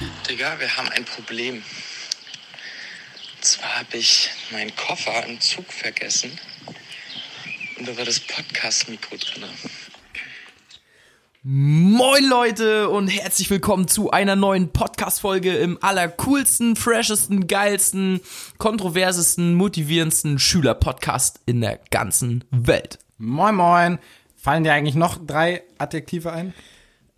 Digga, wir haben ein Problem. Und zwar habe ich meinen Koffer im Zug vergessen. Und da war das Podcast-Mikro drin. Moin Leute und herzlich willkommen zu einer neuen Podcast-Folge im allercoolsten, freshesten, geilsten, kontroversesten, motivierendsten Schüler-Podcast in der ganzen Welt. Moin Moin. Fallen dir eigentlich noch drei Adjektive ein?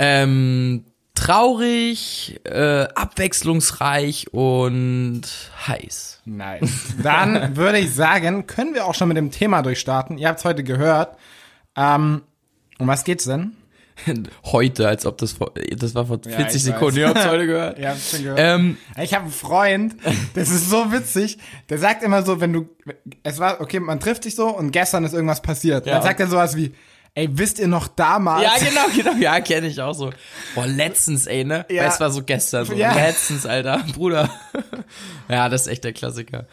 Ähm, traurig, äh, abwechslungsreich und heiß. Nice. Dann würde ich sagen, können wir auch schon mit dem Thema durchstarten. Ihr habt es heute gehört. Ähm, um was geht's denn? Heute, als ob das vor, das war vor 40 ich Sekunden. Ihr habt's heute gehört. Habt's schon gehört. Ähm, Ich habe einen Freund, das ist so witzig, der sagt immer so, wenn du, es war, okay, man trifft sich so und gestern ist irgendwas passiert. Ja. Dann sagt er sowas wie, ey, wisst ihr noch damals? ja, genau, genau, ja, kenne ich auch so. Boah, letztens, ey, ne? Ja. Weil es war so gestern, so. Ja. letztens, Alter, Bruder. ja, das ist echt der Klassiker.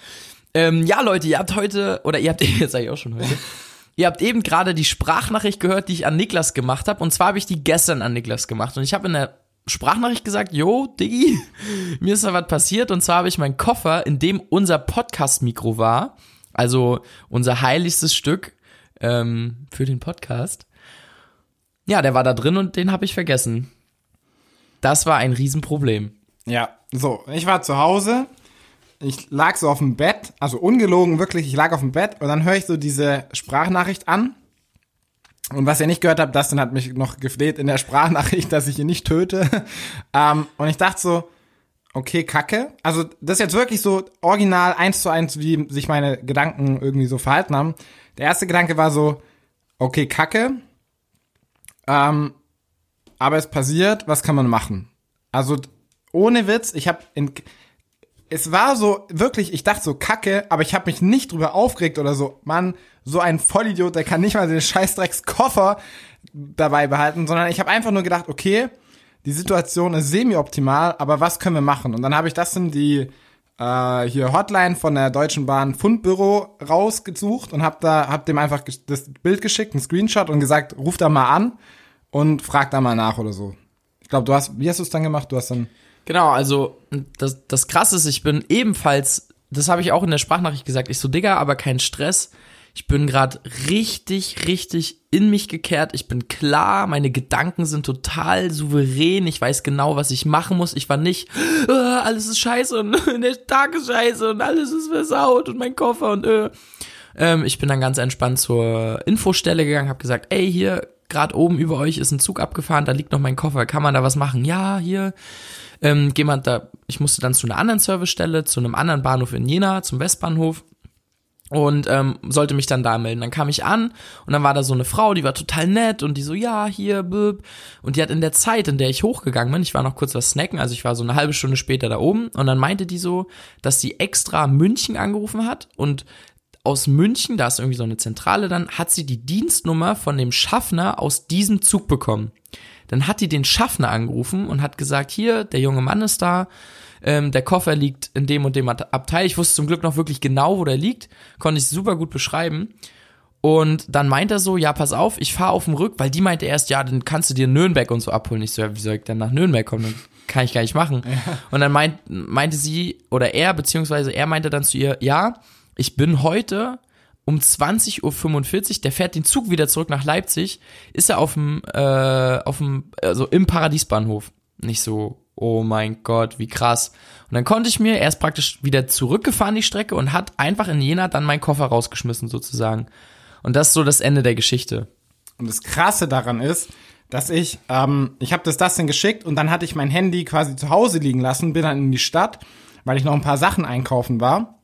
Ähm, ja, Leute, ihr habt heute, oder ihr habt jetzt eigentlich auch schon heute, ihr habt eben gerade die Sprachnachricht gehört, die ich an Niklas gemacht habe. Und zwar habe ich die gestern an Niklas gemacht. Und ich habe in der Sprachnachricht gesagt, yo, Diggi, mir ist da was passiert. Und zwar habe ich meinen Koffer, in dem unser Podcast-Mikro war, also unser heiligstes Stück ähm, für den Podcast, ja, der war da drin und den habe ich vergessen. Das war ein Riesenproblem. Ja, so, ich war zu Hause, ich lag so auf dem Bett, also ungelogen wirklich, ich lag auf dem Bett und dann höre ich so diese Sprachnachricht an. Und was ihr nicht gehört habt, Dustin hat mich noch gefleht in der Sprachnachricht, dass ich ihn nicht töte. ähm, und ich dachte so, okay, kacke. Also das ist jetzt wirklich so original eins zu eins, wie sich meine Gedanken irgendwie so verhalten haben. Der erste Gedanke war so, okay, kacke. Ähm, aber es passiert, was kann man machen? Also ohne Witz, ich habe in es war so wirklich, ich dachte so kacke, aber ich habe mich nicht drüber aufgeregt oder so. Mann, so ein Vollidiot, der kann nicht mal den Scheißdrecks Koffer dabei behalten, sondern ich habe einfach nur gedacht, okay, die Situation ist semi-optimal, aber was können wir machen? Und dann habe ich das in die äh, hier Hotline von der Deutschen Bahn Fundbüro rausgesucht und habe da hab dem einfach das Bild geschickt, einen Screenshot und gesagt, ruf da mal an und frag da mal nach oder so. Ich glaube, du hast, wie hast du es dann gemacht? Du hast dann Genau, also das, das Krasse ist, ich bin ebenfalls, das habe ich auch in der Sprachnachricht gesagt, ich so, Digga, aber kein Stress. Ich bin gerade richtig, richtig in mich gekehrt. Ich bin klar, meine Gedanken sind total souverän. Ich weiß genau, was ich machen muss. Ich war nicht, "Ah, alles ist scheiße und der Tag ist scheiße und alles ist versaut und mein Koffer und äh. Ähm, ich bin dann ganz entspannt zur Infostelle gegangen, habe gesagt, ey, hier, gerade oben über euch ist ein Zug abgefahren, da liegt noch mein Koffer, kann man da was machen? Ja, hier. Ähm, mal da, ich musste dann zu einer anderen Servicestelle, zu einem anderen Bahnhof in Jena, zum Westbahnhof und ähm, sollte mich dann da melden. Dann kam ich an und dann war da so eine Frau, die war total nett und die so, ja, hier, büb. Und die hat in der Zeit, in der ich hochgegangen bin, ich war noch kurz was snacken, also ich war so eine halbe Stunde später da oben und dann meinte die so, dass sie extra München angerufen hat und aus München, da ist irgendwie so eine Zentrale dann, hat sie die Dienstnummer von dem Schaffner aus diesem Zug bekommen. Dann hat die den Schaffner angerufen und hat gesagt, hier, der junge Mann ist da, ähm, der Koffer liegt in dem und dem Abteil. Ich wusste zum Glück noch wirklich genau, wo der liegt, konnte ich super gut beschreiben. Und dann meint er so, ja, pass auf, ich fahre auf dem Rück, weil die meinte erst, ja, dann kannst du dir Nürnberg und so abholen. Ich so, ja, wie soll ich denn nach Nürnberg kommen? Dann kann ich gar nicht machen. Und dann meint, meinte sie, oder er, beziehungsweise er meinte dann zu ihr, ja, ich bin heute um 20.45 Uhr, der fährt den Zug wieder zurück nach Leipzig, ist er auf dem, äh, auf dem, also im Paradiesbahnhof. Nicht so, oh mein Gott, wie krass. Und dann konnte ich mir, er ist praktisch wieder zurückgefahren, die Strecke, und hat einfach in Jena dann meinen Koffer rausgeschmissen, sozusagen. Und das ist so das Ende der Geschichte. Und das Krasse daran ist, dass ich, ähm, ich habe das Dustin geschickt und dann hatte ich mein Handy quasi zu Hause liegen lassen, bin dann in die Stadt, weil ich noch ein paar Sachen einkaufen war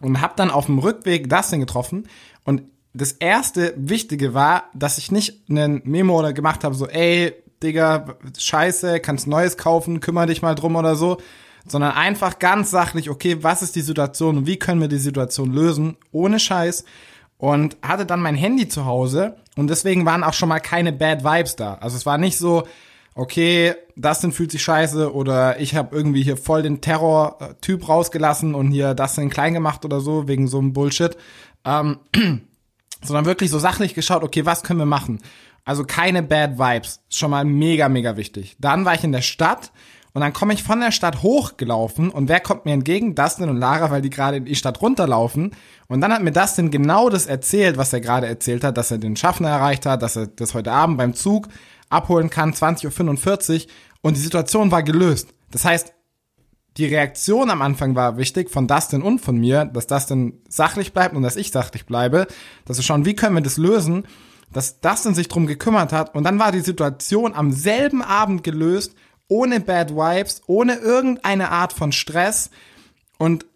und habe dann auf dem Rückweg Dustin getroffen und das erste Wichtige war, dass ich nicht einen Memo oder gemacht habe, so ey, Digga, scheiße, kannst Neues kaufen, kümmere dich mal drum oder so, sondern einfach ganz sachlich, okay, was ist die Situation und wie können wir die Situation lösen, ohne Scheiß und hatte dann mein Handy zu Hause und deswegen waren auch schon mal keine Bad Vibes da. Also es war nicht so, okay, Dustin fühlt sich scheiße oder ich habe irgendwie hier voll den Terror-Typ rausgelassen und hier Dustin klein gemacht oder so wegen so einem Bullshit, ähm, sondern wirklich so sachlich geschaut, okay, was können wir machen? Also keine Bad Vibes, schon mal mega, mega wichtig. Dann war ich in der Stadt Und dann komme ich von der Stadt hochgelaufen und wer kommt mir entgegen? Dustin und Lara, weil die gerade in die Stadt runterlaufen. Und dann hat mir Dustin genau das erzählt, was er gerade erzählt hat, dass er den Schaffner erreicht hat, dass er das heute Abend beim Zug abholen kann, 20.45 Uhr. Und die Situation war gelöst. Das heißt, die Reaktion am Anfang war wichtig von Dustin und von mir, dass Dustin sachlich bleibt und dass ich sachlich bleibe, dass wir schauen, wie können wir das lösen, dass Dustin sich drum gekümmert hat und dann war die Situation am selben Abend gelöst ohne Bad Vibes, ohne irgendeine Art von Stress. Und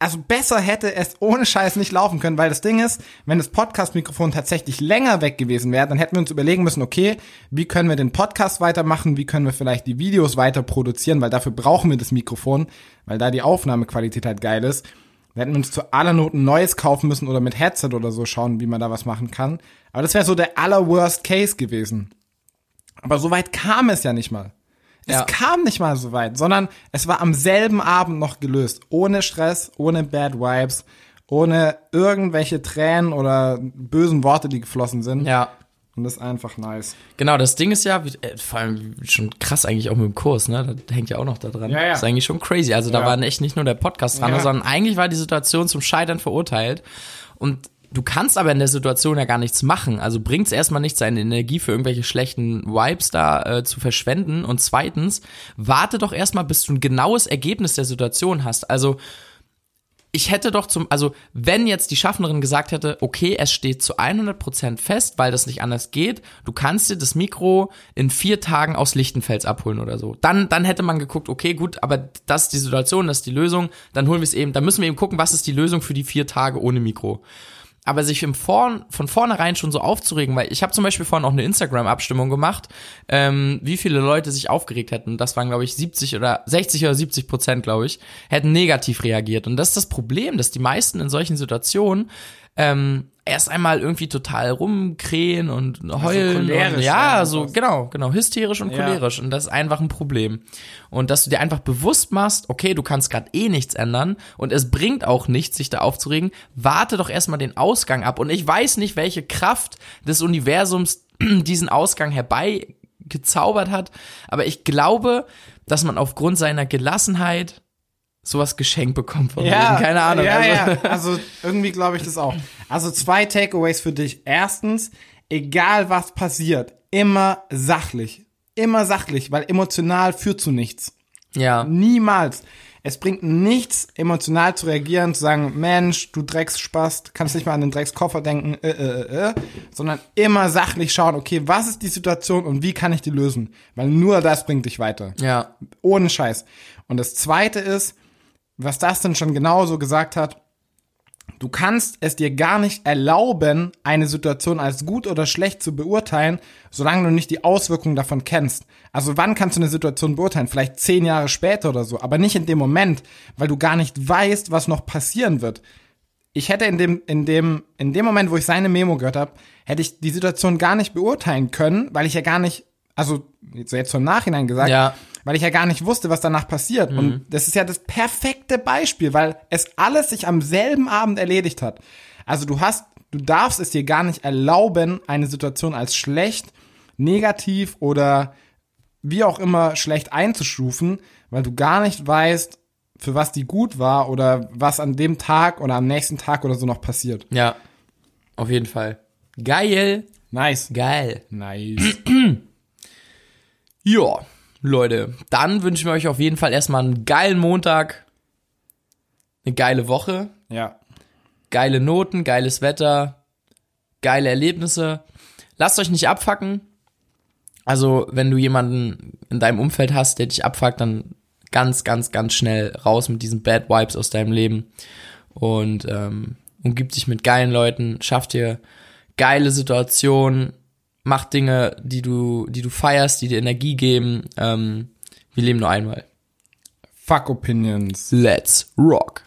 also besser hätte es ohne Scheiß nicht laufen können, weil das Ding ist, wenn das Podcast-Mikrofon tatsächlich länger weg gewesen wäre, dann hätten wir uns überlegen müssen, okay, wie können wir den Podcast weitermachen, wie können wir vielleicht die Videos weiter produzieren, weil dafür brauchen wir das Mikrofon, weil da die Aufnahmequalität halt geil ist. Wir hätten uns zu aller Not ein neues kaufen müssen oder mit Headset oder so schauen, wie man da was machen kann. Aber das wäre so der aller Worst Case gewesen. Aber so weit kam es ja nicht mal. Es Ja. kam nicht mal so weit, sondern es war am selben Abend noch gelöst. Ohne Stress, ohne Bad Vibes, ohne irgendwelche Tränen oder bösen Worte, die geflossen sind. Ja. Und das ist einfach nice. Genau, das Ding ist ja, äh, vor allem schon krass eigentlich auch mit dem Kurs, ne? Das hängt ja auch noch da dran. Ja, ja. Das ist eigentlich schon crazy. Also da Ja. war echt nicht nur der Podcast dran, Ja. sondern eigentlich war die Situation zum Scheitern verurteilt. Und du kannst aber in der Situation ja gar nichts machen. Also bringt es erstmal nichts, seine Energie für irgendwelche schlechten Vibes da äh, zu verschwenden. Und zweitens, warte doch erstmal, bis du ein genaues Ergebnis der Situation hast. Also ich hätte doch zum, also wenn jetzt die Schaffnerin gesagt hätte, okay, es steht zu 100% fest, weil das nicht anders geht, du kannst dir das Mikro in vier Tagen aus Lichtenfels abholen oder so. Dann, dann hätte man geguckt, okay, gut, aber das ist die Situation, das ist die Lösung, dann holen wir es eben, dann müssen wir eben gucken, was ist die Lösung für die vier Tage ohne Mikro. Aber sich im Vorn, von vornherein schon so aufzuregen, weil ich habe zum Beispiel vorhin auch eine Instagram-Abstimmung gemacht, ähm, wie viele Leute sich aufgeregt hätten. Das waren, glaube ich, 70 oder 60 oder 70 Prozent, glaube ich, hätten negativ reagiert. Und das ist das Problem, dass die meisten in solchen Situationen ähm, erst einmal irgendwie total rumkrähen und heulen. und, cholerisch ja, so genau, genau, hysterisch und Ja. cholerisch. Und das ist einfach ein Problem. Und dass du dir einfach bewusst machst, okay, du kannst gerade eh nichts ändern und es bringt auch nichts, sich da aufzuregen. Warte doch erstmal den Ausgang ab. Und ich weiß nicht, welche Kraft des Universums diesen Ausgang herbeigezaubert hat, aber ich glaube, dass man aufgrund seiner Gelassenheit sowas geschenkt bekommt von Ja, denen. Keine Ahnung. Ja, also, ja. also irgendwie glaube ich das auch. Also zwei Takeaways für dich. Erstens, egal was passiert, immer sachlich. Immer sachlich, weil emotional führt zu nichts. ja. Niemals. Es bringt nichts, emotional zu reagieren, zu sagen, Mensch, du Drecksspaß, kannst nicht mal an den Dreckskoffer denken, äh, äh, äh, äh, sondern immer sachlich schauen, okay, was ist die Situation und wie kann ich die lösen? Weil nur das bringt dich weiter. Ja. Ohne Scheiß. Und das zweite ist, was das denn schon genauso gesagt hat, du kannst es dir gar nicht erlauben, eine Situation als gut oder schlecht zu beurteilen, solange du nicht die Auswirkungen davon kennst. Also wann kannst du eine Situation beurteilen? Vielleicht zehn Jahre später oder so, aber nicht in dem Moment, weil du gar nicht weißt, was noch passieren wird. Ich hätte in dem, in dem, in dem Moment, wo ich seine Memo gehört habe, hätte ich die Situation gar nicht beurteilen können, weil ich ja gar nicht, also jetzt jetzt zum Nachhinein gesagt, Ja. Weil ich ja gar nicht wusste, was danach passiert. Und das ist ja das perfekte Beispiel, weil es alles sich am selben Abend erledigt hat. Also du hast, du darfst es dir gar nicht erlauben, eine Situation als schlecht, negativ oder wie auch immer schlecht einzustufen, weil du gar nicht weißt, für was die gut war oder was an dem Tag oder am nächsten Tag oder so noch passiert. Ja. Auf jeden Fall. Geil. Nice. Geil. Nice. Ja, Leute, dann wünschen wir euch auf jeden Fall erstmal einen geilen Montag, eine geile Woche, ja. geile Noten, geiles Wetter, geile Erlebnisse. Lasst euch nicht abfacken. Also, wenn du jemanden in deinem Umfeld hast, der dich abfuckt, dann ganz, ganz, ganz schnell raus mit diesen Bad Vibes aus deinem Leben und ähm, umgib dich mit geilen Leuten, schaff dir geile Situationen, mach Dinge, die du, die du feierst, die dir Energie geben. Ähm, wir leben nur einmal. Fuck Opinions. Let's rock.